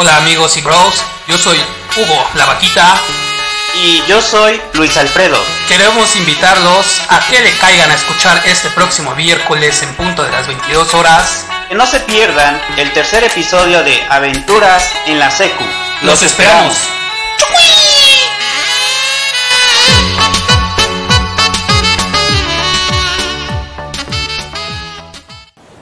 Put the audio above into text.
Hola amigos y bros, yo soy Hugo La Vaquita y yo soy Luis Alfredo. Queremos invitarlos a que le caigan a escuchar este próximo miércoles en punto de las 22 horas. Que no se pierdan el tercer episodio de Aventuras en la Secu. Los esperamos.